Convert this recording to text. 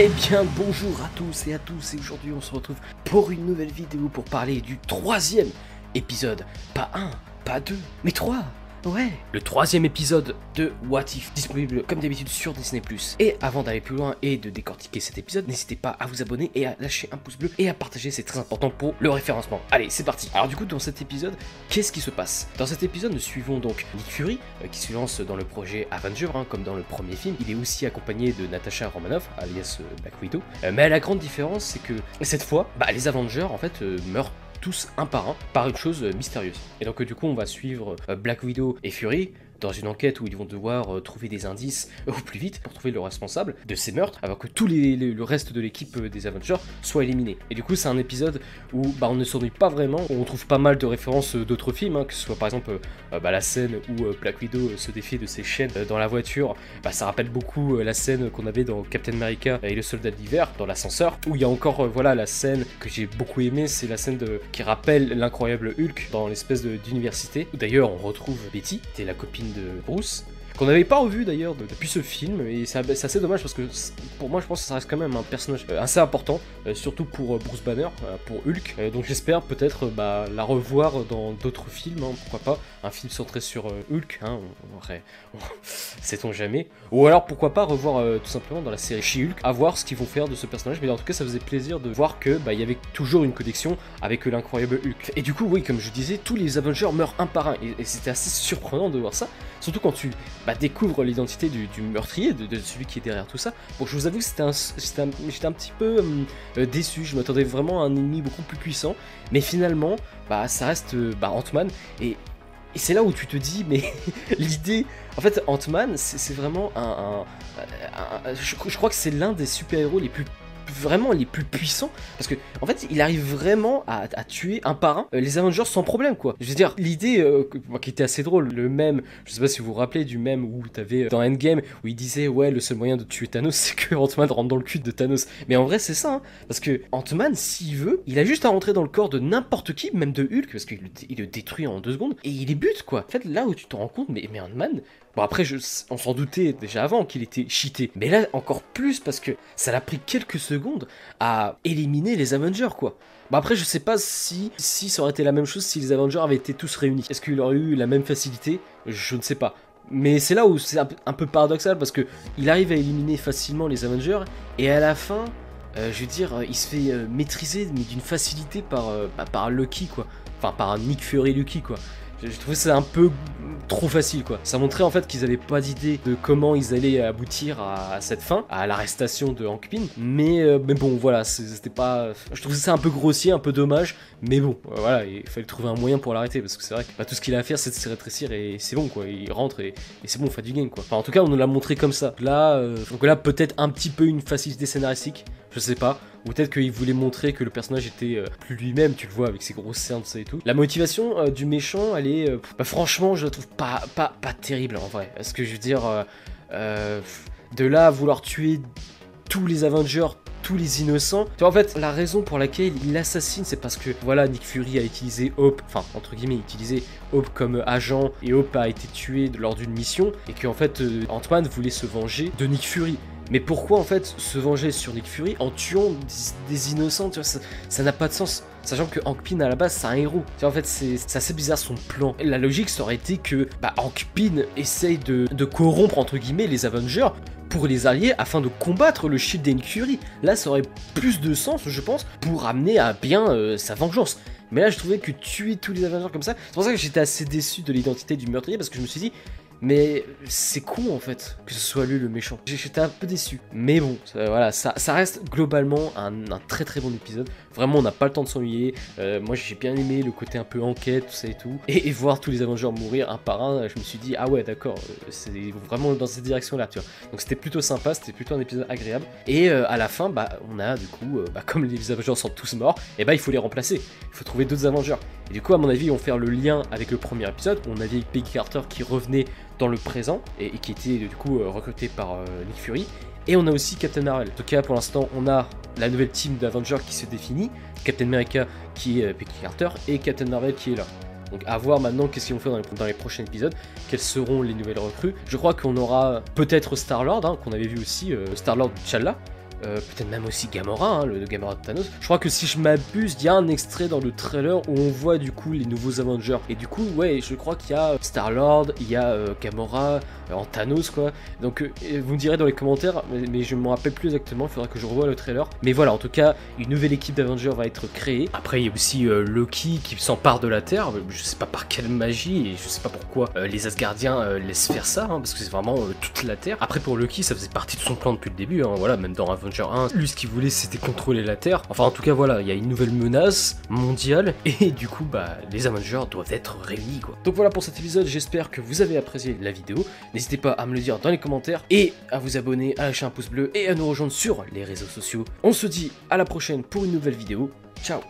Eh bien bonjour à tous et à tous et aujourd'hui on se retrouve pour une nouvelle vidéo pour parler du troisième épisode. Pas un, pas deux, mais trois Ouais, le troisième épisode de What If, disponible comme d'habitude sur Disney+. Et avant d'aller plus loin et de décortiquer cet épisode, n'hésitez pas à vous abonner et à lâcher un pouce bleu et à partager, c'est très important pour le référencement. Allez, c'est parti Alors du coup, dans cet épisode, qu'est-ce qui se passe? Dans cet épisode, nous suivons donc Nick Fury, euh, qui se lance dans le projet Avenger, hein, comme dans le premier film. Il est aussi accompagné de Natasha Romanoff, alias euh, Black Widow. Euh, mais la grande différence, c'est que cette fois, bah, les Avengers, en fait, meurent tous un par un par une chose mystérieuse. Et donc du coup on va suivre euh, Black Widow et Fury dans une enquête où ils vont devoir euh, trouver des indices au plus vite pour trouver le responsable de ces meurtres, avant que tout le reste de l'équipe euh, des Avengers soit éliminé. Et du coup, c'est un épisode où bah, on ne s'ennuie pas vraiment, on trouve pas mal de références euh, d'autres films, hein, que ce soit par exemple bah, la scène où Black Widow se défie de ses chaînes dans la voiture, bah, ça rappelle beaucoup la scène qu'on avait dans Captain America et le soldat d'hiver, dans l'ascenseur, où il y a encore voilà la scène que j'ai beaucoup aimée, c'est la scène qui rappelle l'incroyable Hulk dans l'espèce d'université, où d'ailleurs on retrouve Betty, qui est la copine de Bruce, qu'on n'avait pas revu d'ailleurs depuis ce film, et c'est assez dommage parce que pour moi je pense que ça reste quand même un personnage euh, assez important, euh, surtout pour euh, Bruce Banner, pour Hulk, donc j'espère peut-être bah, la revoir dans d'autres films, hein, pourquoi pas, un film centré sur Hulk, hein, on, sait-on jamais, ou alors pourquoi pas revoir tout simplement dans la série She-Hulk, à voir ce qu'ils vont faire de ce personnage, mais en tout cas ça faisait plaisir de voir que bah, il y avait toujours une connexion avec l'incroyable Hulk. Et du coup oui, comme je disais, tous les Avengers meurent un par un, et c'était assez surprenant de voir ça, surtout quand tu bah, découvre l'identité du, meurtrier, de, celui qui est derrière tout ça. Bon, je vous avoue que c'était un, j'étais un, petit peu euh, déçu, je m'attendais vraiment à un ennemi beaucoup plus puissant, mais finalement, bah, ça reste euh, bah, Ant-Man, et, c'est là où tu te dis, mais l'idée, en fait, Ant-Man, c'est vraiment un, je, je, crois que c'est l'un des super-héros les plus vraiment les plus puissants parce que en fait il arrive vraiment à, tuer un par un euh, les Avengers sans problème quoi. Je veux dire l'idée euh, qui était assez drôle, le même, je sais pas si vous vous rappelez du même où t'avais euh, dans Endgame où il disait ouais le seul moyen de tuer Thanos c'est que Ant-Man rentre dans le cul de Thanos. Mais en vrai c'est ça hein, parce que Ant-Man s'il veut il a juste à rentrer dans le corps de n'importe qui même de Hulk parce qu'il le détruit en deux secondes et il est bute quoi. En fait là où tu te rends compte mais, mais Ant-Man Bon après, je, on s'en doutait déjà avant qu'il était cheaté, mais là encore plus parce que ça l'a pris quelques secondes à éliminer les Avengers quoi. Bon après, je sais pas si, si ça aurait été la même chose si les Avengers avaient été tous réunis. Est-ce qu'il aurait eu la même facilité? Je ne sais pas. Mais c'est là où c'est un peu paradoxal parce que il arrive à éliminer facilement les Avengers et à la fin, euh, je veux dire, il se fait euh, maîtriser mais d'une facilité par, euh, bah, par Lucky quoi. Enfin par Nick Fury Lucky quoi. Je trouvé ça un peu trop facile quoi. Ça montrait en fait qu'ils avaient pas d'idée de comment ils allaient aboutir à, cette fin, à l'arrestation de Hank Pym. Mais, euh, mais bon voilà, c'était pas. Je trouvais ça un peu grossier, un peu dommage. Mais bon, euh, voilà, il fallait trouver un moyen pour l'arrêter parce que c'est vrai que bah, tout ce qu'il a à faire c'est de se rétrécir et c'est bon quoi. Il rentre et, c'est bon, on fait du gain quoi. Enfin en tout cas on nous l'a montré comme ça. Là, euh, donc là peut-être un petit peu une facilité scénaristique, je sais pas. Ou peut-être qu'il voulait montrer que le personnage était euh, plus lui-même, tu le vois, avec ses grosses cernes, et tout. La motivation euh, du méchant, elle est... Euh, bah, franchement, je la trouve pas, pas, pas terrible, en vrai. Parce que je veux dire... de là vouloir tuer tous les Avengers, tous les innocents. Tu vois, en fait, la raison pour laquelle il l'assassine, c'est parce que, voilà, Nick Fury a utilisé Hope, enfin, entre guillemets, utilisé Hope comme agent, et Hope a été tué lors d'une mission, et qu'en fait, Antoine voulait se venger de Nick Fury. Mais pourquoi en fait se venger sur Nick Fury en tuant des, innocents tu vois, Ça n'a pas de sens. Sachant que Hank Pym à la base c'est un héros. Tu vois, en fait c'est assez bizarre son plan. La logique ça aurait été que bah, Hank Pym essaye de, corrompre entre guillemets les Avengers pour les allier afin de combattre le shield de Nick Fury. Là ça aurait plus de sens je pense pour amener à bien euh, sa vengeance. Mais là je trouvais que tuer tous les Avengers comme ça, c'est pour ça que j'étais assez déçu de l'identité du meurtrier parce que je me suis dit mais c'est con en fait que ce soit lui le méchant. J'étais un peu déçu. Mais bon, voilà, ça, reste globalement un, très très bon épisode. Vraiment, on n'a pas le temps de s'ennuyer. Euh, moi, j'ai bien aimé le côté un peu enquête, tout ça et tout. Et, voir tous les Avengers mourir un par un, je me suis dit, ah ouais, d'accord, euh, c'est vraiment dans cette direction-là, tu vois. Donc c'était plutôt sympa, c'était plutôt un épisode agréable. Et euh, à la fin, bah, on a du coup, bah, comme les Avengers sont tous morts, et bah il faut les remplacer. Il faut trouver d'autres Avengers. Et du coup, à mon avis, ils vont faire le lien avec le premier épisode. On avait Peggy Carter qui revenait dans le présent et, qui était du coup euh, recruté par euh, Nick Fury. Et on a aussi Captain Marvel. En tout cas, pour l'instant, on a la nouvelle team d'Avengers qui se définit, Captain America qui est euh, Peggy Carter et Captain Marvel qui est là. Donc à voir maintenant qu'est-ce qu'ils vont faire dans les, prochains épisodes, quelles seront les nouvelles recrues. Je crois qu'on aura peut-être Star-Lord, hein, qu'on avait vu aussi, Star-Lord T'Challa, peut-être même aussi Gamora, hein, le Gamora de Thanos. Je crois que si je m'abuse, il y a un extrait dans le trailer où on voit du coup les nouveaux Avengers. Et du coup, ouais, je crois qu'il y a Star-Lord, il y a Gamora en Thanos, quoi. Donc vous me direz dans les commentaires, mais, je ne me rappelle plus exactement, il faudra que je revoie le trailer. Mais voilà, en tout cas, une nouvelle équipe d'Avengers va être créée. Après, il y a aussi Loki qui s'empare de la Terre, je sais pas par quelle magie, et je sais pas pourquoi les Asgardiens laissent faire ça, hein, parce que c'est vraiment toute la Terre. Après, pour Loki, ça faisait partie de son plan depuis le début, hein, voilà, même dans Avenger 1, lui ce qu'il voulait c'était contrôler la Terre. Enfin en tout cas voilà, il y a une nouvelle menace mondiale et du coup bah les Avengers doivent être réunis quoi. Donc voilà pour cet épisode, j'espère que vous avez apprécié la vidéo. N'hésitez pas à me le dire dans les commentaires et à vous abonner, à lâcher un pouce bleu et à nous rejoindre sur les réseaux sociaux. On se dit à la prochaine pour une nouvelle vidéo. Ciao